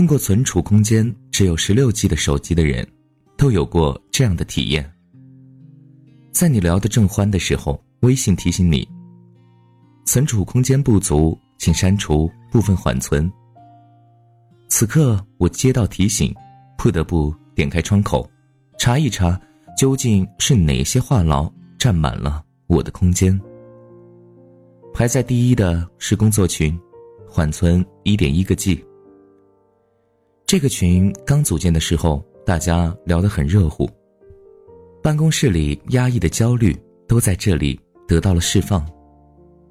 用过存储空间只有十六 G 的手机的人，都有过这样的体验。在你聊得正欢的时候，微信提醒你：存储空间不足，请删除部分缓存。此刻我接到提醒，不得不点开窗口，查一查究竟是哪些话痨占满了我的空间。排在第一的是工作群，缓存一点一个 G。这个群刚组建的时候，大家聊得很热乎，办公室里压抑的焦虑都在这里得到了释放。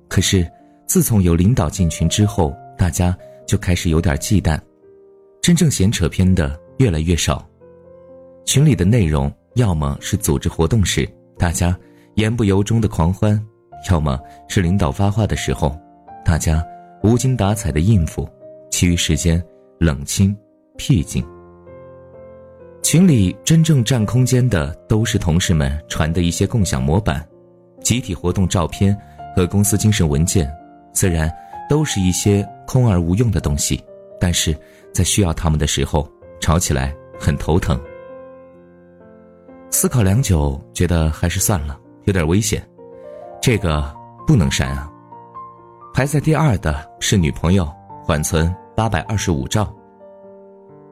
可是，自从有领导进群之后，大家就开始有点忌惮，真正闲扯篇的越来越少。群里的内容要么是组织活动时大家言不由衷的狂欢，要么是领导发话的时候，大家无精打采的应付，其余时间冷清。僻静。群里真正占空间的都是同事们传的一些共享模板、集体活动照片和公司精神文件。虽然都是一些空而无用的东西，但是在需要他们的时候，吵起来很头疼。思考良久，觉得还是算了，有点危险。这个不能删啊。排在第二的是女朋友，缓存八百二十五兆。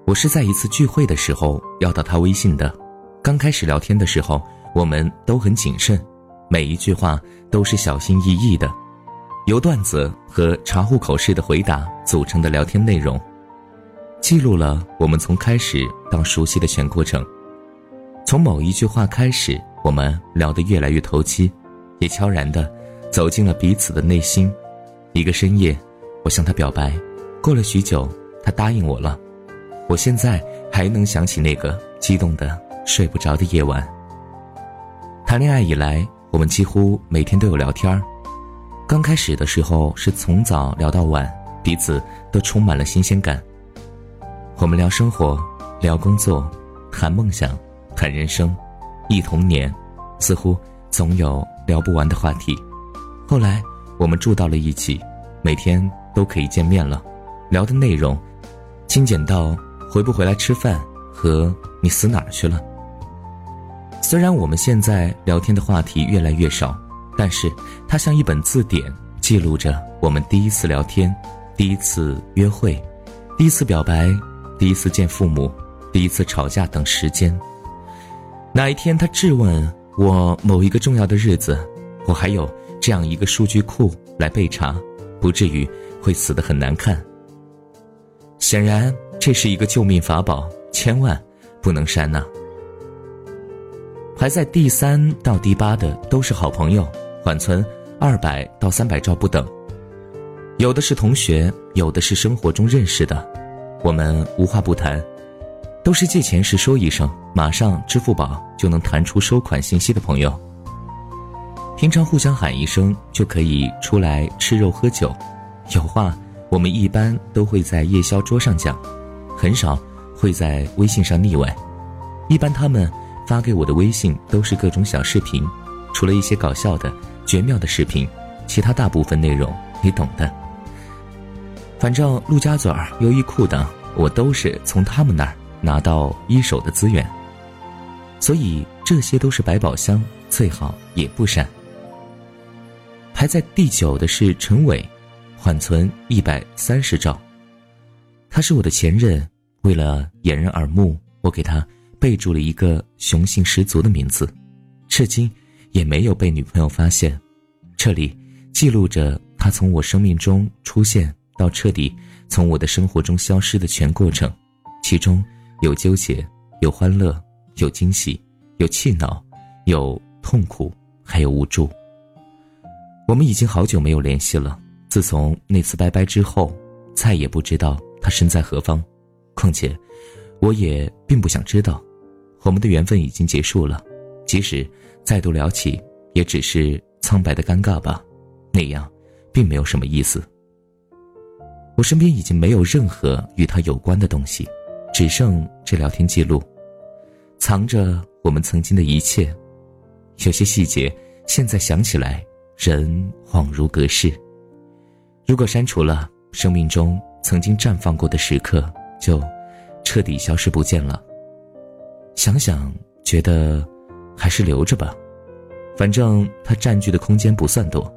我是在一次聚会的时候要到他微信的，刚开始聊天的时候，我们都很谨慎，每一句话都是小心翼翼的，由段子和查户口式的回答组成的聊天内容，记录了我们从开始到熟悉的全过程。从某一句话开始，我们聊得越来越投机，也悄然的走进了彼此的内心。一个深夜，我向他表白，过了许久，他答应我了。我现在还能想起那个激动的睡不着的夜晚。谈恋爱以来，我们几乎每天都有聊天儿。刚开始的时候是从早聊到晚，彼此都充满了新鲜感。我们聊生活，聊工作，谈梦想，谈人生，忆童年，似乎总有聊不完的话题。后来我们住到了一起，每天都可以见面了，聊的内容精简到。回不回来吃饭？和你死哪儿去了？虽然我们现在聊天的话题越来越少，但是它像一本字典，记录着我们第一次聊天、第一次约会、第一次表白、第一次见父母、第一次吵架等时间。哪一天他质问我某一个重要的日子，我还有这样一个数据库来备查，不至于会死得很难看。显然。这是一个救命法宝，千万不能删呐！排在第三到第八的都是好朋友，缓存二百到三百兆不等。有的是同学，有的是生活中认识的，我们无话不谈，都是借钱时说一声，马上支付宝就能弹出收款信息的朋友。平常互相喊一声就可以出来吃肉喝酒，有话我们一般都会在夜宵桌上讲。很少会在微信上腻歪，一般他们发给我的微信都是各种小视频，除了一些搞笑的、绝妙的视频，其他大部分内容你懂的。反正陆家嘴、优衣库等，我都是从他们那儿拿到一手的资源，所以这些都是百宝箱，最好也不删。排在第九的是陈伟，缓存一百三十兆。他是我的前任，为了掩人耳目，我给他备注了一个雄性十足的名字，至今也没有被女朋友发现。这里记录着他从我生命中出现到彻底从我的生活中消失的全过程，其中有纠结，有欢乐，有惊喜，有气恼，有痛苦，还有无助。我们已经好久没有联系了，自从那次拜拜之后，再也不知道。他身在何方？况且，我也并不想知道。我们的缘分已经结束了，即使再度聊起，也只是苍白的尴尬吧。那样，并没有什么意思。我身边已经没有任何与他有关的东西，只剩这聊天记录，藏着我们曾经的一切。有些细节，现在想起来，人恍如隔世。如果删除了，生命中。曾经绽放过的时刻，就彻底消失不见了。想想觉得还是留着吧，反正它占据的空间不算多。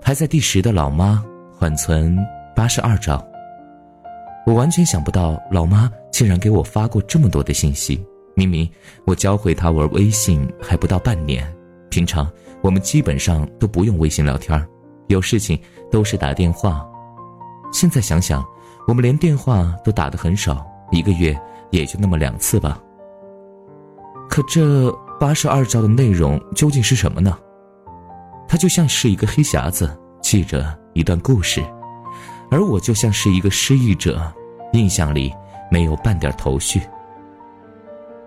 排在第十的老妈缓存八十二兆。我完全想不到老妈竟然给我发过这么多的信息。明明我教会她玩微信还不到半年，平常我们基本上都不用微信聊天有事情都是打电话。现在想想，我们连电话都打得很少，一个月也就那么两次吧。可这八十二兆的内容究竟是什么呢？它就像是一个黑匣子，记着一段故事，而我就像是一个失忆者，印象里没有半点头绪。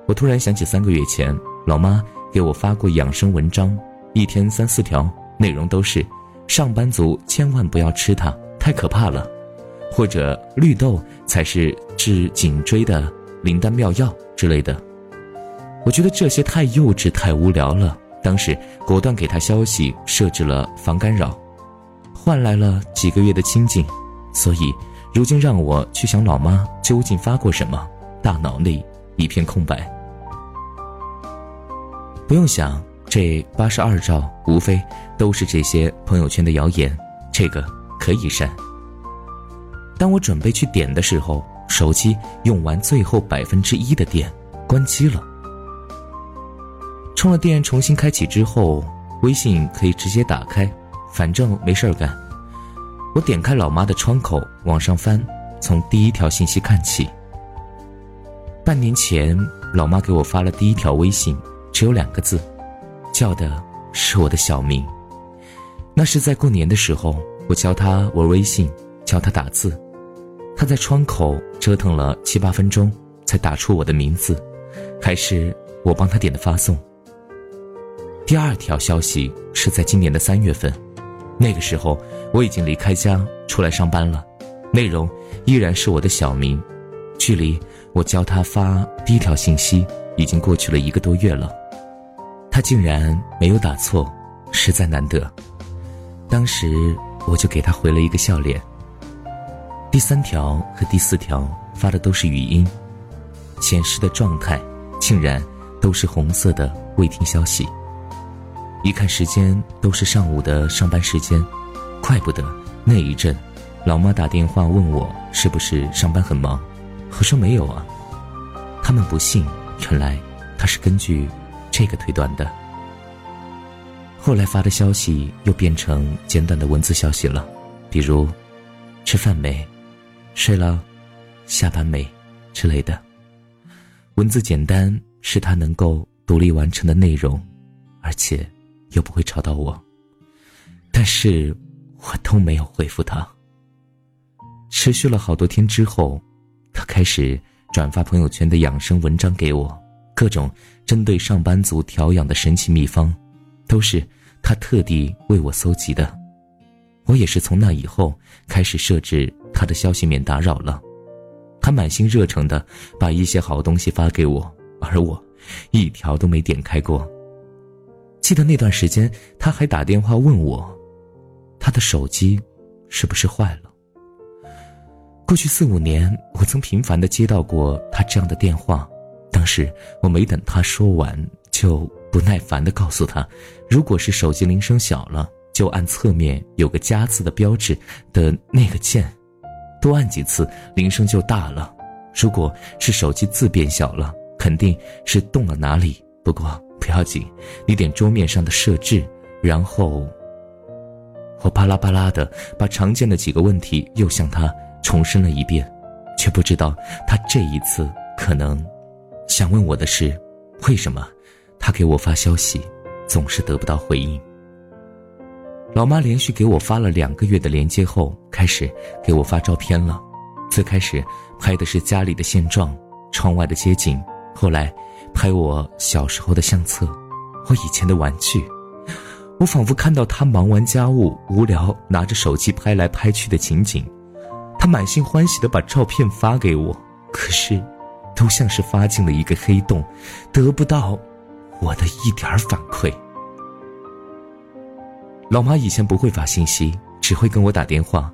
我突然想起三个月前，老妈给我发过养生文章，一天三四条，内容都是：上班族千万不要吃它，太可怕了；或者绿豆才是治颈椎的灵丹妙药之类的。我觉得这些太幼稚、太无聊了。当时果断给他消息设置了防干扰，换来了几个月的清静。所以，如今让我去想老妈究竟发过什么，大脑内一片空白。不用想，这八十二兆无非都是这些朋友圈的谣言，这个可以删。当我准备去点的时候，手机用完最后百分之一的电，关机了。充了电，重新开启之后，微信可以直接打开，反正没事儿干。我点开老妈的窗口，往上翻，从第一条信息看起。半年前，老妈给我发了第一条微信，只有两个字，叫的是我的小名。那是在过年的时候，我教他玩微信，教他打字，他在窗口折腾了七八分钟，才打出我的名字，还是我帮他点的发送。第二条消息是在今年的三月份，那个时候我已经离开家出来上班了，内容依然是我的小名，距离我教他发第一条信息已经过去了一个多月了，他竟然没有打错，实在难得。当时我就给他回了一个笑脸。第三条和第四条发的都是语音，显示的状态竟然都是红色的未听消息。一看时间，都是上午的上班时间，怪不得那一阵，老妈打电话问我是不是上班很忙，我说没有啊。他们不信，原来他是根据这个推断的。后来发的消息又变成简短的文字消息了，比如“吃饭没？睡了？下班没？”之类的。文字简单，是他能够独立完成的内容，而且。又不会吵到我，但是我都没有回复他。持续了好多天之后，他开始转发朋友圈的养生文章给我，各种针对上班族调养的神奇秘方，都是他特地为我搜集的。我也是从那以后开始设置他的消息免打扰了。他满心热诚的把一些好东西发给我，而我一条都没点开过。记得那段时间，他还打电话问我，他的手机是不是坏了。过去四五年，我曾频繁的接到过他这样的电话。当时我没等他说完，就不耐烦的告诉他，如果是手机铃声小了，就按侧面有个加字的标志的那个键，多按几次铃声就大了。如果是手机字变小了，肯定是动了哪里。不过。不要紧，你点桌面上的设置，然后我巴拉巴拉的把常见的几个问题又向他重申了一遍，却不知道他这一次可能想问我的是，为什么他给我发消息总是得不到回应。老妈连续给我发了两个月的连接后，开始给我发照片了，最开始拍的是家里的现状，窗外的街景，后来。拍我小时候的相册，我以前的玩具，我仿佛看到他忙完家务无聊拿着手机拍来拍去的情景，他满心欢喜的把照片发给我，可是，都像是发进了一个黑洞，得不到我的一点反馈。老妈以前不会发信息，只会跟我打电话，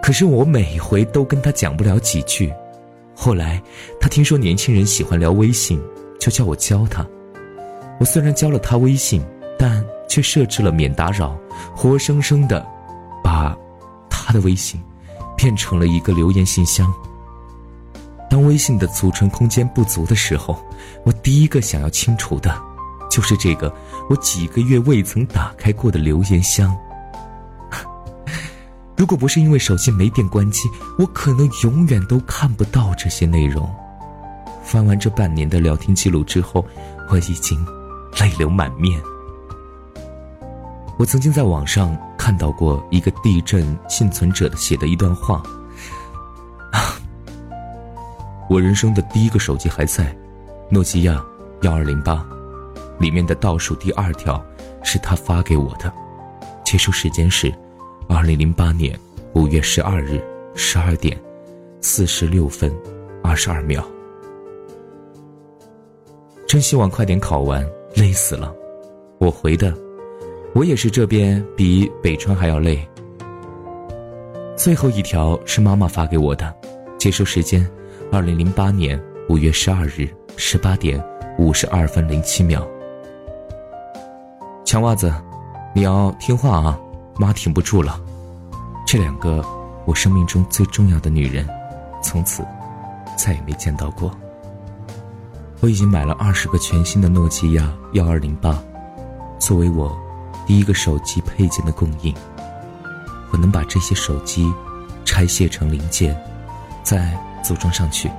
可是我每回都跟她讲不了几句。后来，她听说年轻人喜欢聊微信，就叫我教她。我虽然教了她微信，但却设置了免打扰，活生生的把她的微信变成了一个留言信箱。当微信的储存空间不足的时候，我第一个想要清除的，就是这个我几个月未曾打开过的留言箱。如果不是因为手机没电关机，我可能永远都看不到这些内容。翻完这半年的聊天记录之后，我已经泪流满面。我曾经在网上看到过一个地震幸存者写的一段话：啊，我人生的第一个手机还在，诺基亚幺二零八，里面的倒数第二条是他发给我的，接收时间是。二零零八年五月十二日十二点四十六分二十二秒，真希望快点考完，累死了。我回的，我也是这边比北川还要累。最后一条是妈妈发给我的，接收时间二零零八年五月十二日十八点五十二分零七秒。强袜子，你要听话啊。妈挺不住了，这两个我生命中最重要的女人，从此再也没见到过。我已经买了二十个全新的诺基亚幺二零八，作为我第一个手机配件的供应。我能把这些手机拆卸成零件，再组装上去。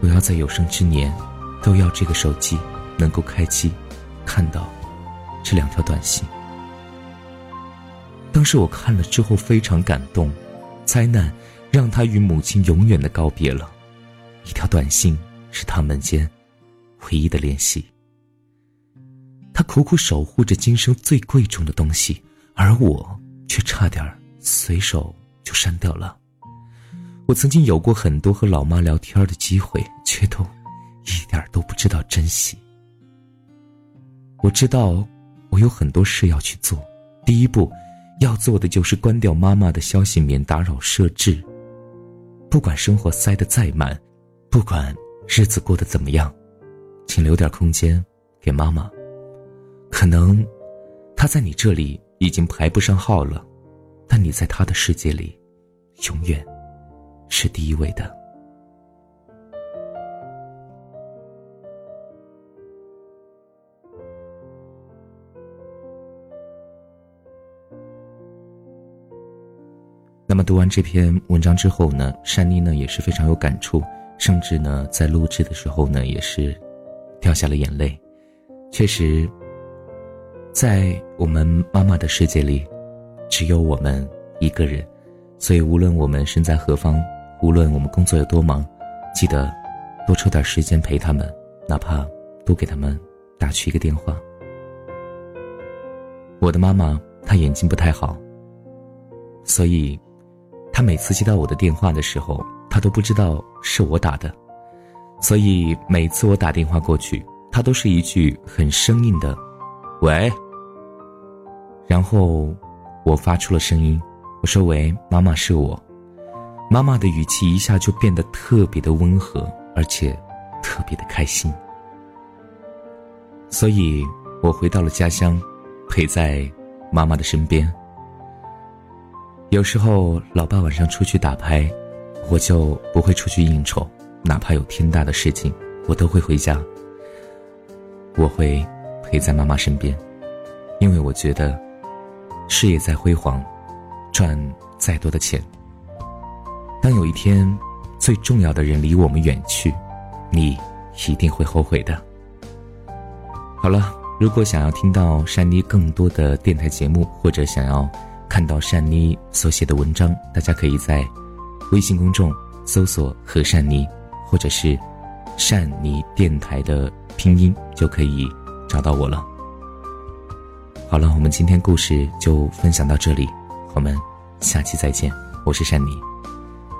我要在有生之年，都要这个手机能够开机，看到这两条短信。当时我看了之后非常感动，灾难让他与母亲永远的告别了。一条短信是他们间唯一的联系。他苦苦守护着今生最贵重的东西，而我却差点随手就删掉了。我曾经有过很多和老妈聊天的机会，却都一点都不知道珍惜。我知道有很多事要去做，第一步。要做的就是关掉妈妈的消息免打扰设置。不管生活塞得再满，不管日子过得怎么样，请留点空间给妈妈。可能，她在你这里已经排不上号了，但你在她的世界里，永远是第一位的。读完这篇文章之后呢，珊妮呢也是非常有感触，甚至呢在录制的时候呢也是掉下了眼泪。确实，在我们妈妈的世界里，只有我们一个人，所以无论我们身在何方，无论我们工作有多忙，记得多抽点时间陪他们，哪怕多给他们打去一个电话。我的妈妈她眼睛不太好，所以。他每次接到我的电话的时候，他都不知道是我打的，所以每次我打电话过去，他都是一句很生硬的“喂”，然后我发出了声音，我说：“喂，妈妈，是我。”妈妈的语气一下就变得特别的温和，而且特别的开心。所以我回到了家乡，陪在妈妈的身边。有时候，老爸晚上出去打牌，我就不会出去应酬，哪怕有天大的事情，我都会回家。我会陪在妈妈身边，因为我觉得，事业再辉煌，赚再多的钱，当有一天最重要的人离我们远去，你一定会后悔的。好了，如果想要听到珊妮更多的电台节目，或者想要。看到善妮所写的文章，大家可以在微信公众搜索“和善妮”或者是“善妮电台”的拼音，就可以找到我了。好了，我们今天故事就分享到这里，我们下期再见。我是善妮，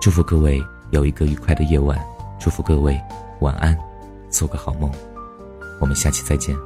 祝福各位有一个愉快的夜晚，祝福各位晚安，做个好梦。我们下期再见。